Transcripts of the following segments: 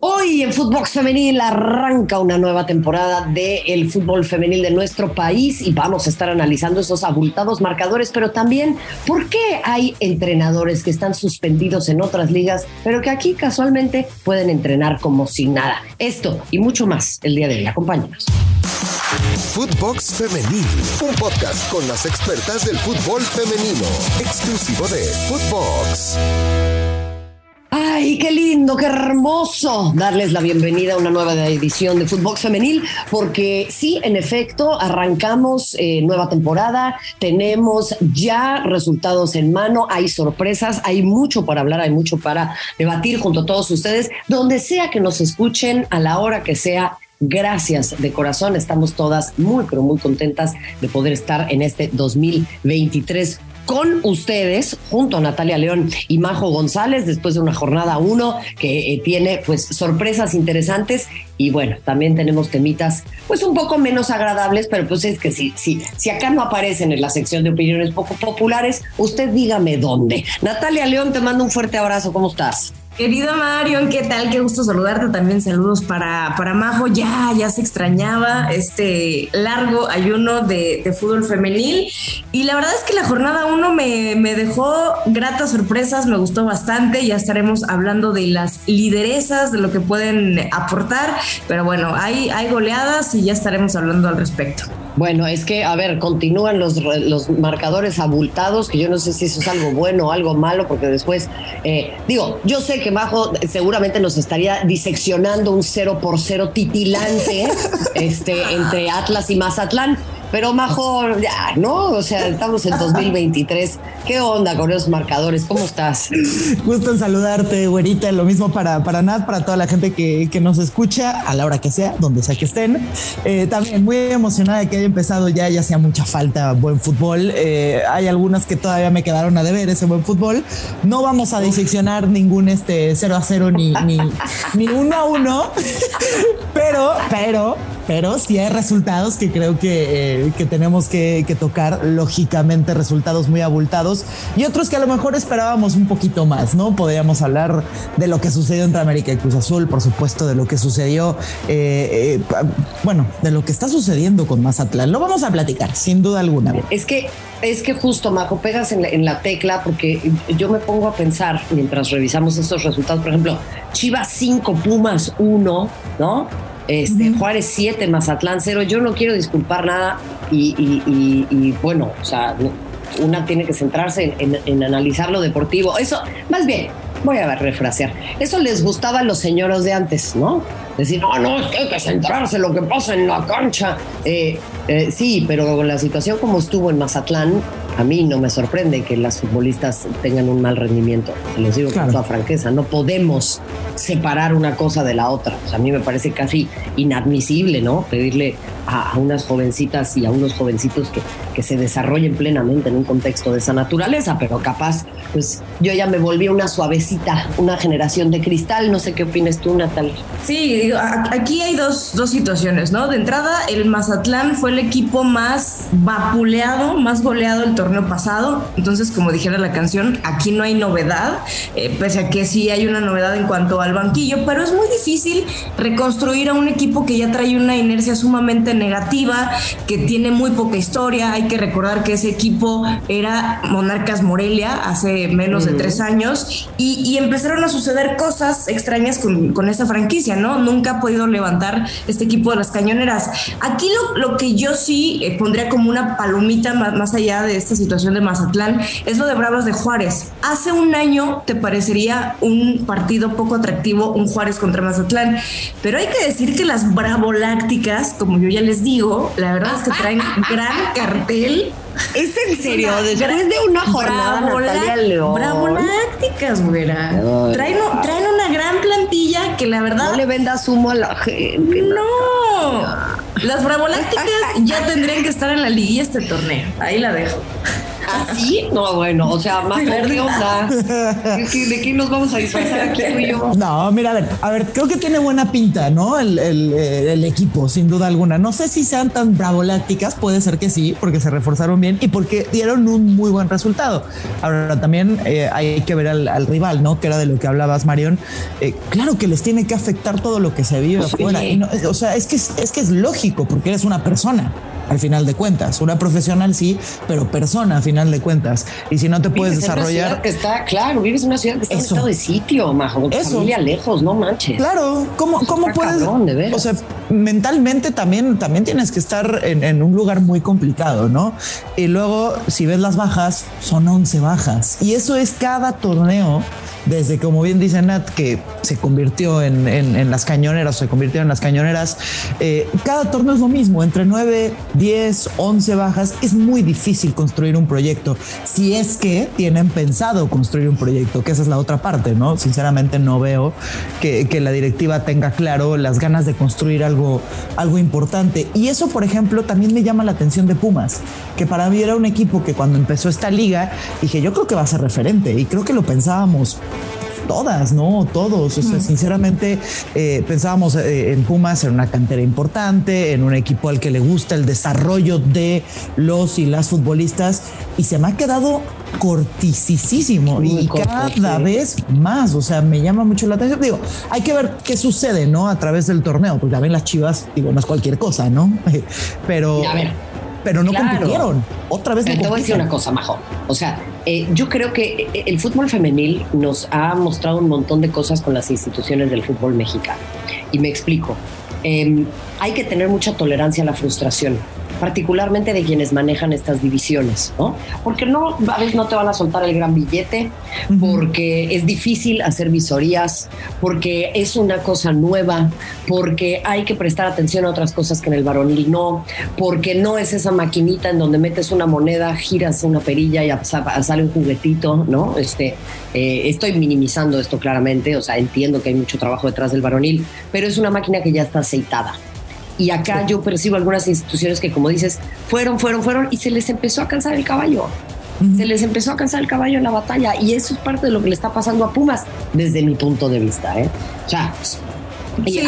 Hoy en Fútbol Femenil arranca una nueva temporada del fútbol femenil de nuestro país y vamos a estar analizando esos abultados marcadores, pero también por qué hay entrenadores que están suspendidos en otras ligas, pero que aquí casualmente pueden entrenar como si nada. Esto y mucho más el día de hoy. Acompáñanos. Footbox Femenil, un podcast con las expertas del fútbol femenino, exclusivo de Footbox. Ay, qué lindo, qué hermoso darles la bienvenida a una nueva edición de Fútbol Femenil, porque sí, en efecto, arrancamos eh, nueva temporada, tenemos ya resultados en mano, hay sorpresas, hay mucho para hablar, hay mucho para debatir junto a todos ustedes, donde sea que nos escuchen, a la hora que sea. Gracias de corazón, estamos todas muy, pero muy contentas de poder estar en este 2023 con ustedes, junto a Natalia León y Majo González, después de una jornada uno que eh, tiene pues sorpresas interesantes y bueno, también tenemos temitas pues un poco menos agradables, pero pues es que si, si, si acá no aparecen en la sección de opiniones poco populares, usted dígame dónde. Natalia León, te mando un fuerte abrazo, ¿cómo estás? Querido Marion, ¿qué tal? Qué gusto saludarte. También saludos para, para Majo. Ya, ya se extrañaba este largo ayuno de, fútbol femenil. Y la verdad es que la jornada uno me, me, dejó gratas sorpresas, me gustó bastante. Ya estaremos hablando de las lideresas, de lo que pueden aportar. Pero bueno, hay, hay goleadas y ya estaremos hablando al respecto. Bueno, es que, a ver, continúan los, los marcadores abultados, que yo no sé si eso es algo bueno o algo malo, porque después, eh, digo, yo sé que Majo seguramente nos estaría diseccionando un cero por cero titilante este, entre Atlas y Mazatlán, pero mejor, ya, ¿no? O sea, estamos en 2023. ¿Qué onda con esos marcadores? ¿Cómo estás? Gusto en saludarte, güerita. Lo mismo para, para Nat, para toda la gente que, que, nos escucha, a la hora que sea, donde sea que estén. Eh, también muy emocionada de que haya empezado ya, ya hacía mucha falta buen fútbol. Eh, hay algunas que todavía me quedaron a deber ese buen fútbol. No vamos a diseccionar ningún este 0 a 0 ni, ni, ni 1 a 1, pero, pero pero sí hay resultados que creo que, eh, que tenemos que, tocar, lógicamente resultados muy abultados y otros que a lo mejor esperábamos un poquito más, ¿no? Podríamos hablar de lo que sucedió entre América y Cruz Azul, por supuesto, de lo que sucedió, eh, eh, bueno, de lo que está sucediendo con Mazatlán. Lo vamos a platicar, sin duda alguna. Es que es que justo, Majo, pegas en la, en la, tecla porque yo me pongo a pensar mientras revisamos estos resultados, por ejemplo, Chivas 5, Pumas 1, ¿no? Este, Juárez 7, Mazatlán 0. Yo no quiero disculpar nada y, bueno, o sea, una tiene que centrarse en, analizar lo deportivo. Eso, más bien, voy a refrasear. Eso les gustaba a los señoros de antes, ¿no? Decir, no, no, es que hay que centrarse en lo que pasa en la cancha. Eh, eh, sí, pero con la situación como estuvo en Mazatlán, a mí no me sorprende que las futbolistas tengan un mal rendimiento. Se los digo con toda franqueza. No podemos separar una cosa de la otra. a mí me parece casi inadmisible, ¿no? Pedirle a, unas jovencitas y a unos jovencitos que, que se desarrollen plenamente en un contexto de esa naturaleza, pero capaz, pues yo ya me volví una suavecita, una generación de cristal. No sé qué opinas tú, Natal. Sí, aquí hay dos, dos situaciones, ¿no? De entrada, el Mazatlán fue el equipo más vapuleado, más goleado el torneo pasado. Entonces, como dijera la canción, aquí no hay novedad, eh, pese a que sí hay una novedad en cuanto al banquillo, pero es muy difícil reconstruir a un equipo que ya trae una inercia sumamente negativa, que tiene muy poca historia. Hay que recordar que ese equipo era Monarcas Morelia hace menos de tres años y, empezaron a suceder cosas extrañas con, con, esa franquicia, ¿no? Nunca ha podido levantar este equipo de las cañoneras. Aquí lo, lo que yo sí eh, pondría como una palomita más, más allá de esta situación de Mazatlán es lo de Bravos de Juárez. Hace un año te parecería un partido poco atractivo, un Juárez contra Mazatlán, pero hay que decir que las Bravolácticas, como yo ya les digo, la verdad es que traen gran cartel ¿Es en serio? Después de una jornada, Natalia León. Bravolácticas, güera. Traen, traen, una gran plantilla que la verdad. No le vendas humo a la gente. No. Las Bravolácticas ya tendrían que estar en la liguilla este torneo. Ahí la dejo. ¿Así? No, bueno, o sea, más ¿qué onda? ¿De qué nos vamos a disfrazar aquí tú y yo? No, mira, a ver, a ver, creo que tiene buena pinta, ¿no? El, el, eh, el equipo, sin duda alguna. No sé si sean tan bravolácticas, puede ser que sí, porque se reforzaron bien y porque dieron un muy buen resultado. Ahora también eh, hay que ver al, al, rival, ¿no? Que era de lo que hablabas, Marión. Eh, claro que les tiene que afectar todo lo que se vive pues afuera. Y no, o sea, es que es, es que es lógico, porque eres una persona al final de cuentas. Una profesional sí, pero persona a final de cuentas. Y si no te puedes desarrollar. que está, claro, vives en una ciudad que está en estado de sitio, majo, con Eso. familia lejos, no manches. Claro, ¿cómo, cómo puedes? o sea, mentalmente también, también tienes que estar en, en, un lugar muy complicado, ¿no? Y luego, si ves las bajas, son 11 bajas. Y eso es cada torneo desde, como bien dice Nat, que se convirtió en, en, en las cañoneras, se convirtió en las cañoneras, eh, cada torneo es lo mismo, entre 9, 10, 11 bajas, es muy difícil construir un proyecto, si es que tienen pensado construir un proyecto, que esa es la otra parte, ¿no? Sinceramente no veo que, que la directiva tenga claro las ganas de construir algo, algo importante. Y eso, por ejemplo, también me llama la atención de Pumas, que para mí era un equipo que cuando empezó esta liga, dije, yo creo que va a ser referente y creo que lo pensábamos todas, ¿no? Todos. O sea, sinceramente eh, pensábamos eh, en Pumas en una cantera importante, en un equipo al que le gusta el desarrollo de los y las futbolistas y se me ha quedado cortisísimo y cada vez más. O sea, me llama mucho la atención. Digo, hay que ver qué sucede, ¿no? A través del torneo, porque también las chivas, digo, no es cualquier cosa, ¿no? Pero. A ver pero no claro. compitieron. Otra vez. Pero te voy a decir una cosa, Majo. O sea, eh, yo creo que el fútbol femenil nos ha mostrado un montón de cosas con las instituciones del fútbol mexicano. Y me explico. Eh, hay que tener mucha tolerancia a la frustración particularmente de quienes manejan estas divisiones, ¿no? Porque no, a veces no te van a soltar el gran billete, porque es difícil hacer visorías, porque es una cosa nueva, porque hay que prestar atención a otras cosas que en el varonil no, porque no es esa maquinita en donde metes una moneda, giras una perilla y sale un juguetito, ¿no? Este, eh, estoy minimizando esto claramente, o sea, entiendo que hay mucho trabajo detrás del varonil, pero es una máquina que ya está aceitada. Y acá yo percibo algunas instituciones que, como dices, fueron, fueron, fueron y se les empezó a cansar el caballo. Se les empezó a cansar el caballo en la batalla y eso es parte de lo que le está pasando a Pumas desde mi punto de vista. ¿eh? O sea,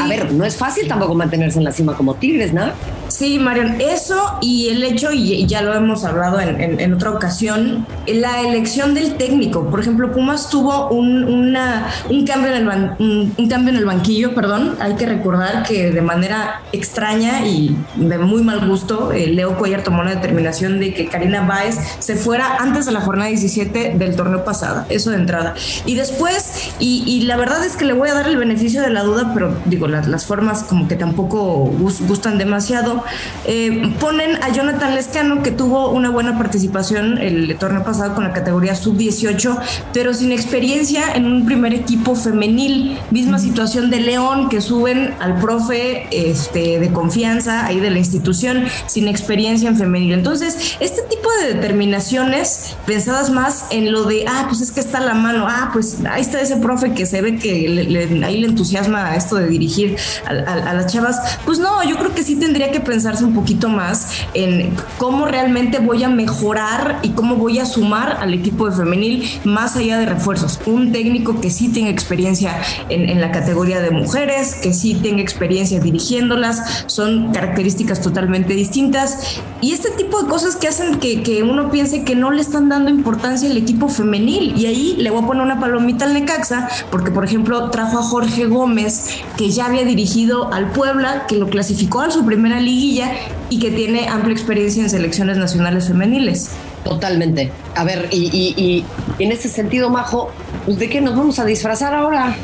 a ver, no es fácil tampoco mantenerse en la cima como Tigres, ¿no? Sí, Marion, eso y el hecho, y ya lo hemos hablado en, en, en otra ocasión, la elección del técnico. Por ejemplo, Pumas tuvo un, un, cambio en el ban, un, cambio en el banquillo, perdón. Hay que recordar que de manera extraña y de muy mal gusto, eh, Leo Cuellar tomó la determinación de que Karina Báez se fuera antes de la jornada 17 del torneo pasado, eso de entrada. Y después, y, y la verdad es que le voy a dar el beneficio de la duda, pero digo, las, las formas como que tampoco gustan demasiado. Eh, ponen a Jonathan Lescano, que tuvo una buena participación el torneo pasado con la categoría sub-18, pero sin experiencia en un primer equipo femenil. Misma situación de León, que suben al profe este, de confianza ahí de la institución, sin experiencia en femenil. Entonces, este tipo de determinaciones pensadas más en lo de, ah, pues es que está la mano, ah, pues ahí está ese profe que se ve que le, le, ahí le entusiasma esto de dirigir a, a, a, las chavas, pues no, yo creo que sí tendría que pensarse un poquito más en cómo realmente voy a mejorar y cómo voy a sumar al equipo de femenil más allá de refuerzos. Un técnico que sí tenga experiencia en, en la categoría de mujeres, que sí tenga experiencia dirigiéndolas, son características totalmente distintas y este tipo de cosas que hacen que, que uno piense que no le están dando importancia al equipo femenil y ahí le voy a poner una palomita al Necaxa porque por ejemplo trajo a Jorge Gómez que ya había dirigido al Puebla, que lo clasificó a su primera liguilla y que tiene amplia experiencia en selecciones nacionales femeniles. Totalmente. A ver, y, y, y en ese sentido, Majo, pues ¿de qué nos vamos a disfrazar ahora?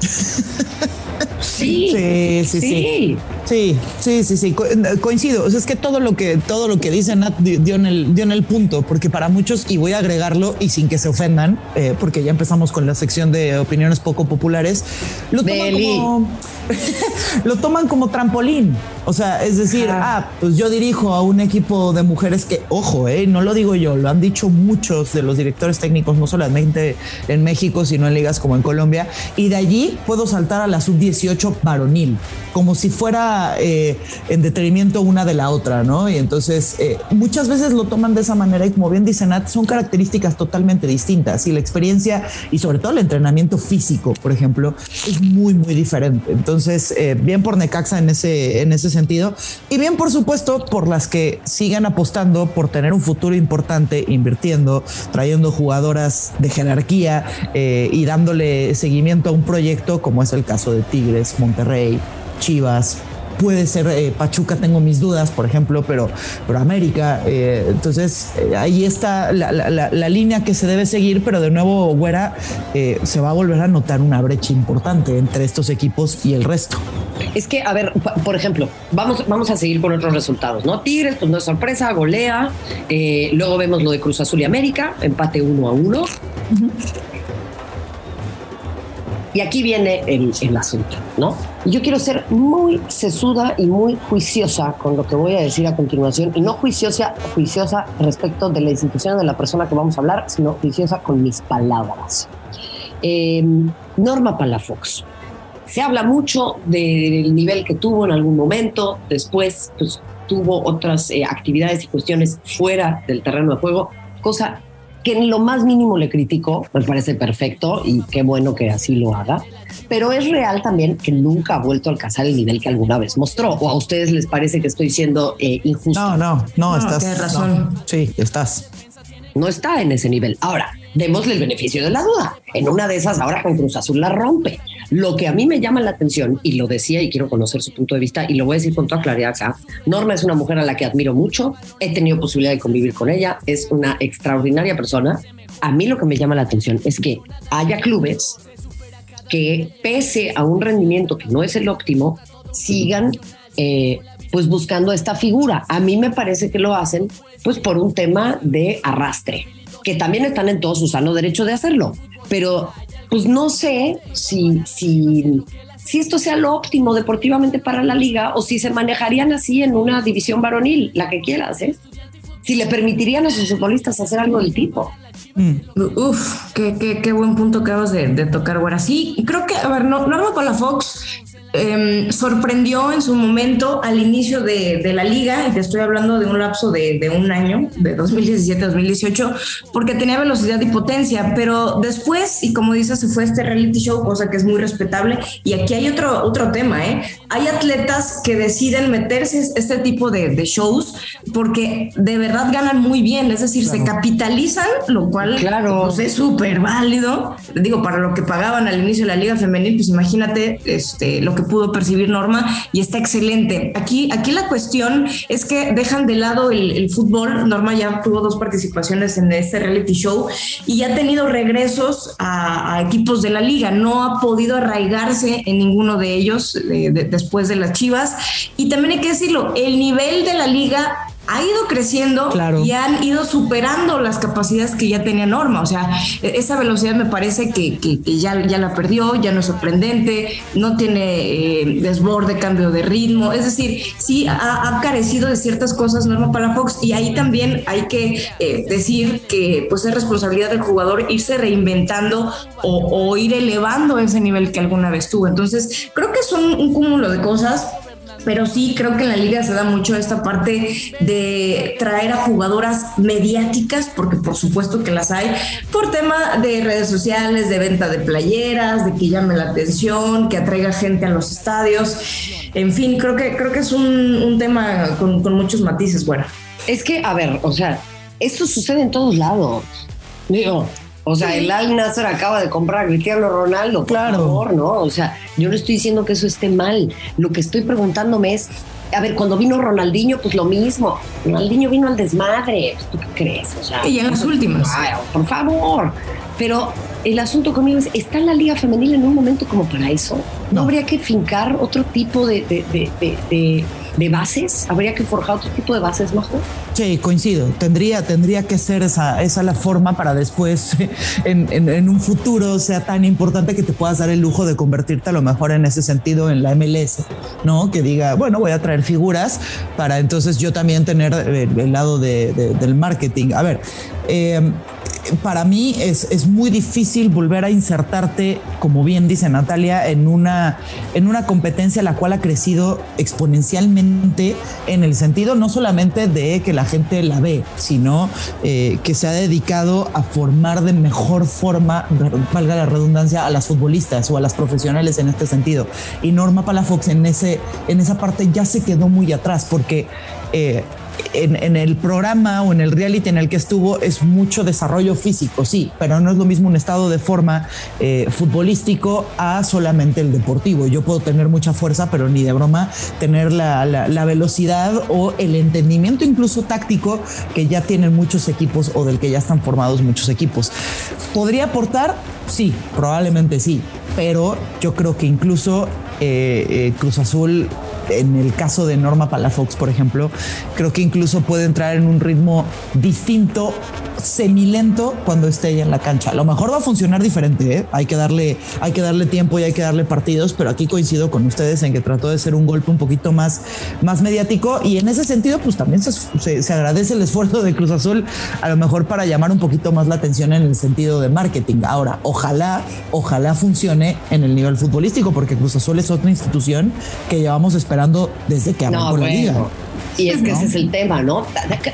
Sí, sí, sí, sí. Sí, sí, sí, sí. coincido. O sea, es que todo lo que, todo lo que dice Nat dio en el, dio en el punto, porque para muchos, y voy a agregarlo, y sin que se ofendan, eh, porque ya empezamos con la sección de opiniones poco populares, lo toman como, lo toman como trampolín. O sea, es decir, ah, pues yo dirijo a un equipo de mujeres que, ojo, eh, no lo digo yo, lo han dicho muchos de los directores técnicos, no solamente en México, sino en ligas como en Colombia, y de allí puedo saltar a la sub-18 varonil, como si fuera eh, en detrimento una de la otra, ¿no? Y entonces eh, muchas veces lo toman de esa manera y como bien dice Nat, son características totalmente distintas y la experiencia y sobre todo el entrenamiento físico, por ejemplo, es muy, muy diferente. Entonces, eh, bien por Necaxa en ese, en ese sentido. Y bien, por supuesto, por las que sigan apostando por tener un futuro importante, invirtiendo, trayendo jugadoras de jerarquía y dándole seguimiento a un proyecto como es el caso de Tigres, Monterrey, Chivas, puede ser eh, Pachuca, tengo mis dudas, por ejemplo, pero, pero América. Eh, entonces, eh, ahí está la, línea que se debe seguir, pero de nuevo, Güera, se va a volver a notar una brecha importante entre estos equipos y el resto. Es que, a ver, por ejemplo, vamos, vamos a seguir con otros resultados, ¿no? Tigres, pues no es sorpresa, golea. luego vemos lo de Cruz Azul y América, empate uno a uno. Y aquí viene el, el asunto, ¿no? Yo quiero ser muy sesuda y muy juiciosa con lo que voy a decir a continuación, y no juiciosa, juiciosa respecto de la institución de la persona que vamos a hablar, sino juiciosa con mis palabras. Eh, Norma Palafox. Se habla mucho del nivel que tuvo en algún momento, después pues, tuvo otras eh, actividades y cuestiones fuera del terreno de juego, cosa que en lo más mínimo le critico, me parece perfecto y qué bueno que así lo haga, pero es real también que nunca ha vuelto a alcanzar el nivel que alguna vez mostró. ¿O a ustedes les parece que estoy siendo eh, injusto? No, no, no, estás. razón. sí, estás. No está en ese nivel. Ahora, démosle el beneficio de la duda. En una de esas, ahora con Cruz Azul la rompe. Lo que a mí me llama la atención, y lo decía y quiero conocer su punto de vista, y lo voy a decir con toda claridad Norma es una mujer a la que admiro mucho, he tenido posibilidad de convivir con ella, es una extraordinaria persona. A mí lo que me llama la atención es que haya clubes que pese a un rendimiento que no es el óptimo, sigan eh, pues buscando esta figura. A mí me parece que lo hacen pues por un tema de arrastre, que también están en todo su sano derecho de hacerlo, pero pues no sé si, si, si esto sea lo óptimo deportivamente para la liga o si se manejarían así en una división varonil, la que quieras, ¿eh? Si le permitirían a sus futbolistas hacer algo del tipo. Mm. Uf, qué, qué, buen punto que acabas de, tocar, ahora Sí, creo que, a ver, no, no con Em, sorprendió en su momento al inicio de, la liga, y te estoy hablando de un lapso de, un año, de 2017 2018, porque tenía velocidad y potencia, pero después, y como dices, se fue este reality show, cosa que es muy respetable, y aquí hay otro, otro tema, ¿eh? Hay atletas que deciden meterse este tipo de, shows porque de verdad ganan muy bien, es decir, se capitalizan, lo cual claro. Pues, es súper válido, digo, para lo que pagaban al inicio de la liga femenil, pues imagínate este, lo que pudo percibir Norma y está excelente. Aquí, aquí la cuestión es que dejan de lado el, fútbol. Norma ya tuvo dos participaciones en este reality show y ha tenido regresos a, equipos de la liga. No ha podido arraigarse en ninguno de ellos eh, después de las Chivas. Y también hay que decirlo, el nivel de la liga ha ido creciendo y han ido superando las capacidades que ya tenía Norma. O sea, e-, esa velocidad me parece que, ya, ya la perdió, ya no es sorprendente, no tiene eh, desborde, cambio de ritmo. Es decir, sí ha, carecido de ciertas cosas Norma Palafox y ahí también hay que eh, decir que pues es responsabilidad del jugador irse reinventando o, ir elevando ese nivel que alguna vez tuvo. Entonces, creo que son un cúmulo de cosas pero sí creo que en la liga se da mucho esta parte de traer a jugadoras mediáticas, porque por supuesto que las hay, por tema de redes sociales, de venta de playeras, de que llame la atención, que atraiga gente a los estadios. En fin, creo que, creo que es un, tema con, muchos matices. Bueno. Es que, a ver, o sea, esto sucede en todos lados. Digo, o sea, el Al Nasser acaba de comprar a Cristiano Ronaldo, por claro. favor, ¿no? O sea, yo no estoy diciendo que eso esté mal. Lo que estoy preguntándome es, a ver, cuando vino Ronaldinho, pues lo mismo. Ronaldinho vino al desmadre. ¿Tú qué crees? O sea, y en las últimas. por favor. Pero el asunto conmigo es, ¿está la liga femenil en un momento como para eso? ¿No, habría que fincar otro tipo de, de, bases? ¿Habría que forjar otro tipo de bases, mejor? Sí, coincido. Tendría, tendría que ser esa, esa la forma para después, en, un futuro, sea tan importante que te puedas dar el lujo de convertirte a lo mejor en ese sentido en la MLS, ¿no? Que diga, bueno, voy a traer figuras para entonces yo también tener el, lado del marketing. A ver, eh, para mí es, es, muy difícil volver a insertarte, como bien dice Natalia, en una, en una competencia la cual ha crecido exponencialmente en el sentido no solamente de que la gente la ve, sino eh, que se ha dedicado a formar de mejor forma, valga la redundancia, a las futbolistas o a las profesionales en este sentido. Y Norma Palafox en, ese, en esa parte ya se quedó muy atrás porque... Eh, en, el programa o en el reality en el que estuvo es mucho desarrollo físico, sí, pero no es lo mismo un estado de forma eh, futbolístico a solamente el deportivo. Yo puedo tener mucha fuerza, pero ni de broma tener la, la velocidad o el entendimiento incluso táctico que ya tienen muchos equipos o del que ya están formados muchos equipos. ¿Podría aportar? Sí, probablemente sí, pero yo creo que incluso eh, eh, Cruz Azul en el caso de Norma Palafox, por ejemplo, creo que incluso puede entrar en un ritmo distinto, semilento cuando esté ella en la cancha. A lo mejor va a funcionar diferente, ¿eh? hay, que darle, hay que darle tiempo y hay que darle partidos, pero aquí coincido con ustedes en que trató de ser un golpe un poquito más, más mediático y en ese sentido, pues también se, se agradece el esfuerzo de Cruz Azul, a lo mejor para llamar un poquito más la atención en el sentido de marketing. Ahora, ojalá, ojalá funcione en el nivel futbolístico, porque Cruz Azul es otra institución que llevamos esperando desde que arrancó la liga. Y es que ese es el tema, ¿no?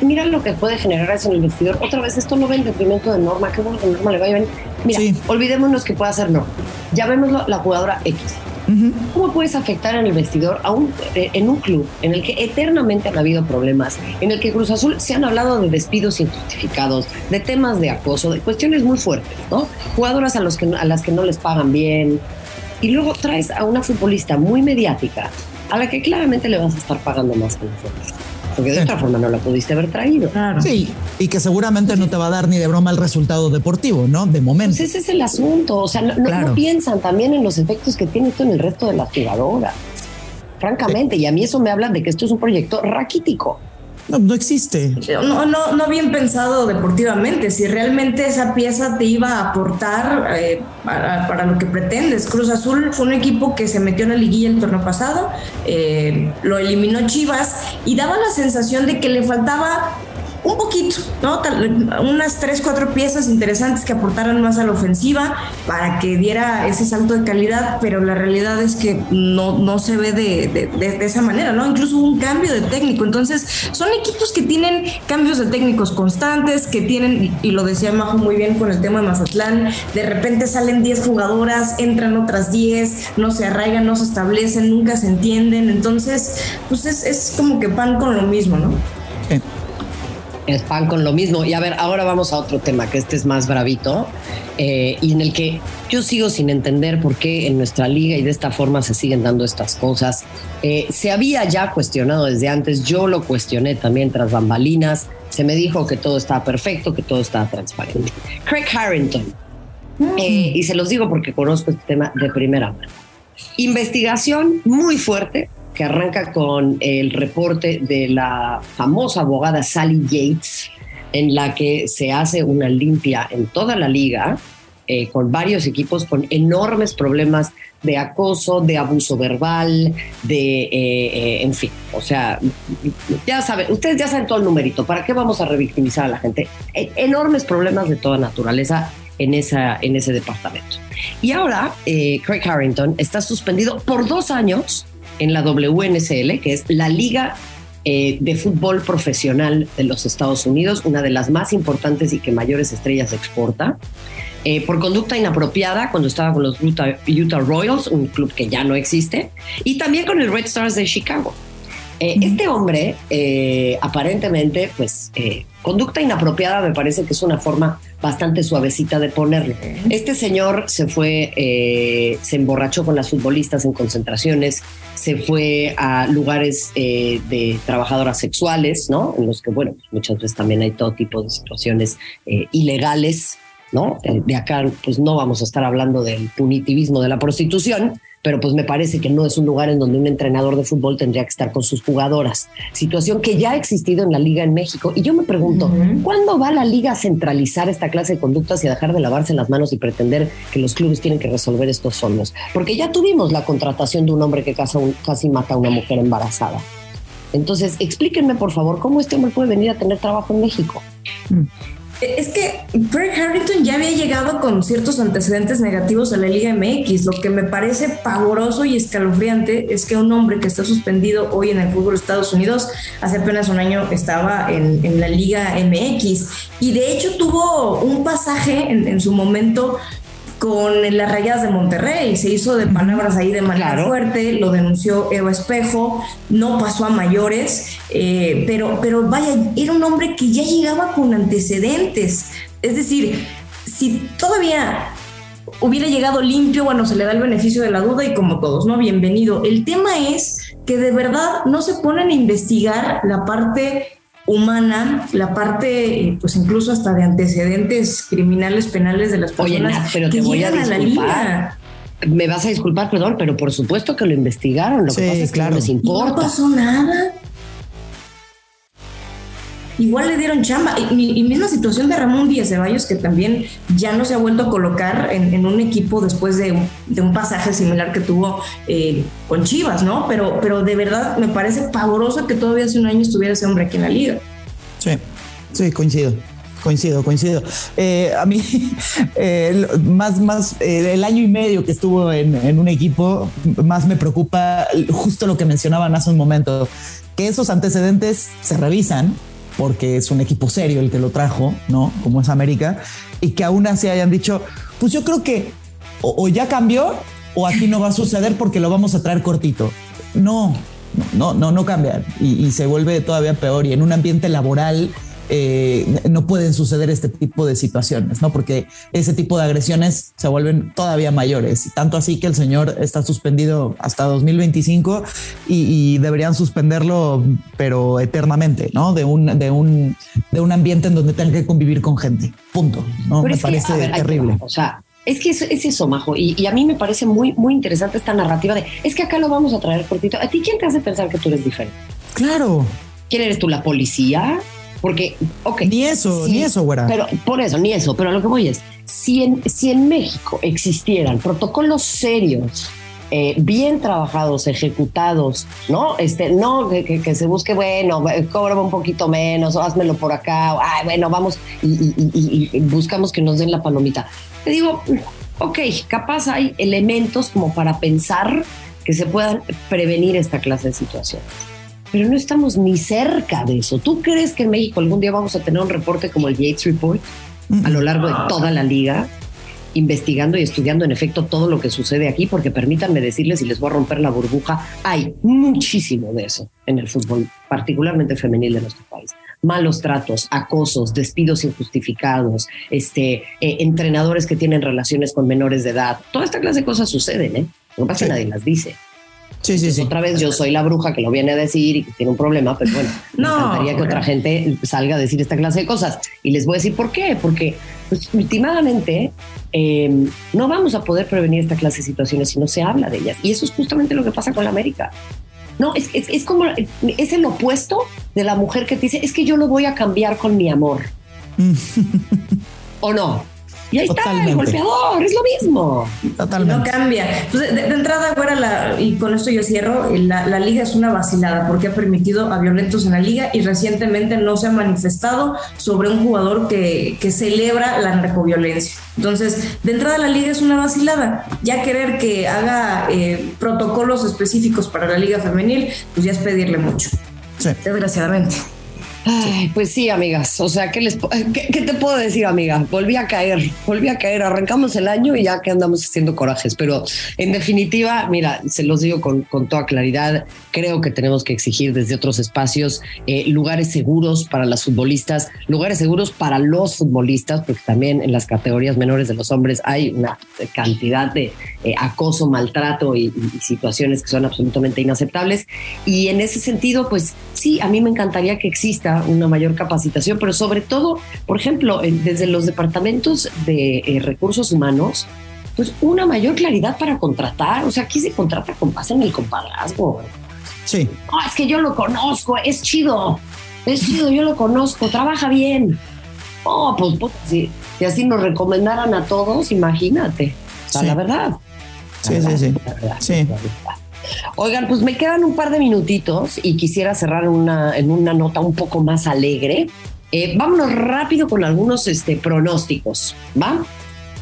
Mira lo que puede generar eso en el vestidor. Otra vez, esto no ve el detrimento de Norma. Qué bueno que Norma le vaya bien. Mira, olvidémonos que puede hacer Norma. Llamémoslo la jugadora X. ¿Cómo puedes afectar en el vestidor a un, eh, en un club en el que eternamente han habido problemas, en el que Cruz Azul se han hablado de despidos injustificados, de temas de acoso, de cuestiones muy fuertes, ¿no? Jugadoras a, los que, a las que no les pagan bien, y luego traes a una futbolista muy mediática a la que claramente le vas a estar pagando más que nosotros. Porque de otra forma no la pudiste haber traído. Sí, y que seguramente no te va a dar ni de broma el resultado deportivo, ¿no? De momento. Pues ese es el asunto. O sea, no, piensan también en los efectos que tiene esto en el resto de las jugadoras. Francamente, y a mí eso me habla de que esto es un proyecto raquítico. No, no existe. No, no, bien pensado deportivamente. Si realmente esa pieza te iba a aportar eh, para, lo que pretendes. Cruz Azul fue un equipo que se metió en la liguilla el torneo pasado, eh, lo eliminó Chivas y daba la sensación de que le faltaba un poquito, ¿no? unas tres, cuatro piezas interesantes que aportaran más a la ofensiva para que diera ese salto de calidad, pero la realidad es que no, no se ve de, de, esa manera, ¿no? Incluso un cambio de técnico. Entonces, son equipos que tienen cambios de técnicos constantes, que tienen, y lo decía Majo muy bien con el tema de Mazatlán, de repente salen 10 jugadoras, entran otras 10, no se arraigan, no se establecen, nunca se entienden. Entonces, pues es, es como que pan con lo mismo, ¿no? Es pan con lo mismo. Y a ver, ahora vamos a otro tema, que este es más bravito, eh, y en el que yo sigo sin entender por qué en nuestra liga y de esta forma se siguen dando estas cosas. Eh, se había ya cuestionado desde antes, yo lo cuestioné también tras bambalinas, se me dijo que todo estaba perfecto, que todo estaba transparente. Craig Harrington, eh, y se los digo porque conozco este tema de primera mano. Investigación muy fuerte que arranca con el reporte de la famosa abogada Sally Yates, en la que se hace una limpia en toda la liga, eh, con varios equipos con enormes problemas de acoso, de abuso verbal, de, eh, eh, en fin, o sea, ya saben, ustedes ya saben todo el numerito, ¿para qué vamos a revictimizar a la gente? enormes problemas de toda naturaleza en, esa, en ese departamento. Y ahora, Craig Harrington está suspendido por dos años en la WNSL, que es la Liga eh, de Fútbol Profesional de los Estados Unidos, una de las más importantes y que mayores estrellas exporta, eh, por conducta inapropiada cuando estaba con los Utah, Utah, Royals, un club que ya no existe, y también con el Red Stars de Chicago. Eh, este hombre, aparentemente, pues, conducta inapropiada me parece que es una forma bastante suavecita de ponerlo. Este señor se fue, se emborrachó con las futbolistas en concentraciones, se fue a lugares eh, de trabajadoras sexuales, ¿no? En los que, bueno, pues muchas veces también hay todo tipo de situaciones eh, ilegales, ¿no? Eh, de acá, pues no vamos a estar hablando del punitivismo de la prostitución, pero pues me parece que no es un lugar en donde un entrenador de fútbol tendría que estar con sus jugadoras. Situación que ya ha existido en la liga en México. Y yo me pregunto, ¿cuándo va la liga a centralizar esta clase de conductas y a dejar de lavarse las manos y pretender que los clubes tienen que resolver estos solos? Porque ya tuvimos la contratación de un hombre que casi mata a una mujer embarazada. Entonces, explíquenme por favor cómo este hombre puede venir a tener trabajo en México. Mm. Es que Craig Harrington ya había llegado con ciertos antecedentes negativos a la Liga MX. Lo que me parece pavoroso y escalofriante es que un hombre que está suspendido hoy en el fútbol de Estados Unidos, hace apenas un año estaba en, la Liga MX y de hecho tuvo un pasaje en su momento con las rayas de Monterrey. Se hizo de palabras ahí de manera fuerte, lo denunció Eva Espejo, no pasó a mayores, eh, pero, pero vaya, era un hombre que ya llegaba con antecedentes. Es decir, si todavía hubiera llegado limpio, bueno, se le da el beneficio de la duda y como todos, ¿no? Bienvenido. El tema es que de verdad no se ponen a investigar la parte humana, la parte, pues incluso hasta de antecedentes criminales penales de las personas Oye, pero te voy a disculpar. Me vas a disculpar, perdón, pero por supuesto que lo investigaron. Lo que pasa es que no les importa. no pasó nada. Igual le dieron chamba. Y, misma situación de Ramón Díaz Ceballos, que también ya no se ha vuelto a colocar en, un equipo después de, un pasaje similar que tuvo eh, con Chivas, ¿no? Pero, pero de verdad me parece pavoroso que todavía hace un año estuviera ese hombre aquí en la liga. Sí, sí, coincido coincido, coincido. Eh, a mí, eh, más, más, el año y medio que estuvo en, un equipo, más me preocupa justo lo que mencionaban hace un momento, que esos antecedentes se revisan porque es un equipo serio el que lo trajo, ¿no? Como es América, y que aún así hayan dicho, pues yo creo que o, ya cambió o aquí no va a suceder porque lo vamos a traer cortito. No, no, no, no cambia y, y se vuelve todavía peor y en un ambiente laboral eh, no pueden suceder este tipo de situaciones, ¿no? Porque ese tipo de agresiones se vuelven todavía mayores. Y tanto así que el señor está suspendido hasta 2025 y, deberían suspenderlo, pero eternamente, ¿no? De un, de un, de un ambiente en donde tenga que convivir con gente. Punto. ¿no? me parece terrible. O sea, es que es, eso, Majo, y, a mí me parece muy, muy interesante esta narrativa de, es que acá lo vamos a traer cortito. ¿A ti quién te hace pensar que tú eres diferente? Claro. ¿Quién eres tú, la policía? Porque, ok. Ni eso, ni eso, güera. Pero por eso, ni eso. Pero lo que voy es, si en, si en México existieran protocolos serios, eh, bien trabajados, ejecutados, ¿no? Este, no que, se busque, bueno, cóbrame un poquito menos, o házmelo por acá, o, ay, bueno, vamos y, y, buscamos que nos den la palomita. Te digo, ok, capaz hay elementos como para pensar que se puedan prevenir esta clase de situaciones pero no estamos ni cerca de eso. ¿Tú crees que en México algún día vamos a tener un reporte como el Yates Report a lo largo de toda la liga? investigando y estudiando en efecto todo lo que sucede aquí, porque permítanme decirles, y les voy a romper la burbuja, hay muchísimo de eso en el fútbol, particularmente femenil de nuestro país. Malos tratos, acosos, despidos injustificados, este, eh, entrenadores que tienen relaciones con menores de edad. Toda esta clase de cosas suceden, ¿eh? No pasa nadie las dice. Sí, sí, sí. Otra vez yo soy la bruja que lo viene a decir y que tiene un problema, pero bueno, no, me encantaría que otra gente salga a decir esta clase de cosas. Y les voy a decir por qué, porque pues, últimamente em, no vamos a poder prevenir esta clase de situaciones si no se habla de ellas. Y eso es justamente lo que pasa con la América. No, es, es, es como, es el opuesto de la mujer que te dice, es que yo lo voy a cambiar con mi amor. ¿O no? Y ahí está el golpeador, es lo mismo. Totalmente. No cambia. Pues de, entrada, fuera la, y con esto yo cierro, la, liga es una vacilada porque ha permitido a violentos en la liga y recientemente no se ha manifestado sobre un jugador que, que celebra la narcoviolencia. Entonces, de entrada la liga es una vacilada. Ya querer que haga eh, protocolos específicos para la liga femenil, pues ya es pedirle mucho. Sí. Desgraciadamente. Ay, pues sí, amigas. O sea, ¿qué, les, qué, te puedo decir, amiga? Volví a caer, volví a caer. Arrancamos el año y ya que andamos haciendo corajes. Pero en definitiva, mira, se los digo con, con toda claridad. Creo que tenemos que exigir desde otros espacios eh, lugares seguros para las futbolistas, lugares seguros para los futbolistas, porque también en las categorías menores de los hombres hay una cantidad de eh, acoso, maltrato y, y situaciones que son absolutamente inaceptables. Y en ese sentido, pues sí, a mí me encantaría que exista una mayor capacitación, pero sobre todo, por ejemplo, desde los departamentos de eh, recursos humanos, pues una mayor claridad para contratar. O sea, aquí se contrata con base en el compadrazgo. Sí. es que yo lo conozco, es chido, es chido, yo lo conozco, trabaja bien. Oh, pues, pues si, así nos recomendaran a todos, imagínate. O sea, la verdad. sí, sí, sí, sí. Oigan, pues me quedan un par de minutitos y quisiera cerrar una, en una nota un poco más alegre. Eh, vámonos rápido con algunos este, pronósticos, ¿va?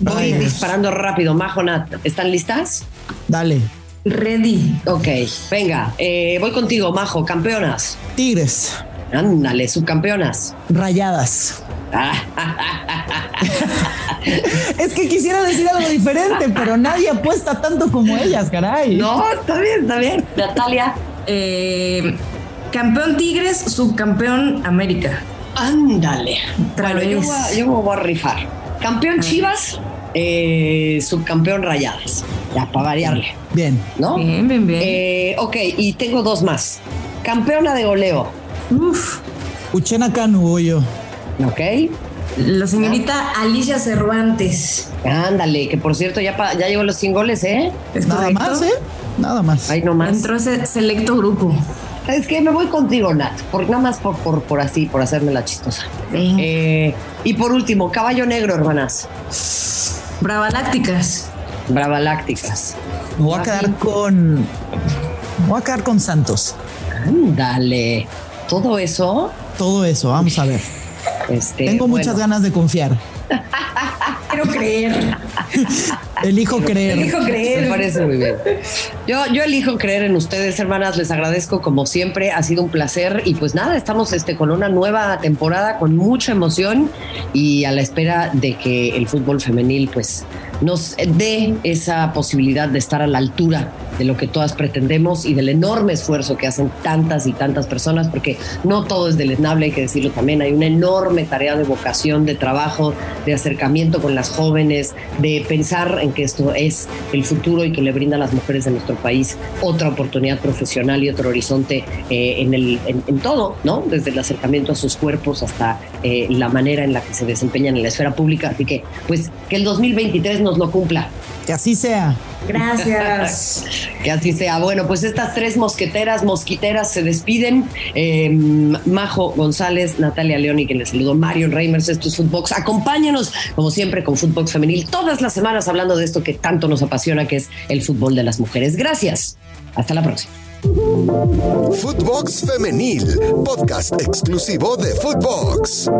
Voy Vamos. disparando rápido. Majo, Nat, ¿están listas? Dale. Ready. Ok, venga, eh, voy contigo, Majo, campeonas. Tigres, Ándale, subcampeonas. rayadas. Es que quisiera decir algo diferente, pero nadie apuesta tanto como ellas, caray. No, está bien, está bien. Natalia. Eh, campeón Tigres, subcampeón América. Ándale. Bueno, yo, voy a- yo me voy a rifar. Campeón Chivas, eh, subcampeón Rayadas. Ya, para variarle, Bien. ¿no? Bien, bien, bien. Eh, ok, y tengo dos más. Campeona de goleo, Uf. Uchena Canu, voy yo. ¿Ok? La señorita Alicia Cervantes. Ándale, que por cierto ya, pa- ya llegó los 100 goles, ¿eh? ¿Es Nada correcto? más, ¿eh? Nada más. Ahí nomás. Entró ese selecto grupo. Es que me voy contigo, Nat, por, nada más por, por, por así, por hacerme la chistosa. Eh, y por último, caballo negro, hermanas. Bravalácticas. Bravalácticas. Me voy a quedar con. Me voy a quedar con Santos. Ándale. Todo eso. Todo eso, vamos a ver. Este, Tengo bueno, muchas ganas de confiar. Quiero creer. Elijo creer. Elijo Me creer. parece muy bien. Yo, yo elijo creer en ustedes, hermanas. Les agradezco como siempre. Ha sido un placer. Y pues nada, estamos este, con una nueva temporada con mucha emoción y a la espera de que el fútbol femenil pues nos dé esa posibilidad de estar a la altura de lo que todas pretendemos y del enorme esfuerzo que hacen tantas y tantas personas, porque no todo es deleznable, hay que decirlo también, hay una enorme tarea de vocación, de trabajo, de acercamiento con las jóvenes, de pensar en que esto es el futuro y que le brinda a las mujeres de nuestro país otra oportunidad profesional y otro horizonte eh, en, el, en, en todo, ¿no? Desde el acercamiento a sus cuerpos hasta eh, la manera en la que se desempeñan en la esfera pública. Así que, pues, que el 2023 nos lo cumpla. Que así sea. Gracias. Que así sea. Bueno, pues estas tres mosqueteras, mosquiteras se despiden. Eh, Majo González, Natalia León y quien les saludo, Marion Reimers, esto es Footbox. Acompáñenos, como siempre, con Footbox Femenil todas las semanas hablando de esto que tanto nos apasiona, que es el fútbol de las mujeres. Gracias. Hasta la próxima. Footbox Femenil, podcast exclusivo de Footbox.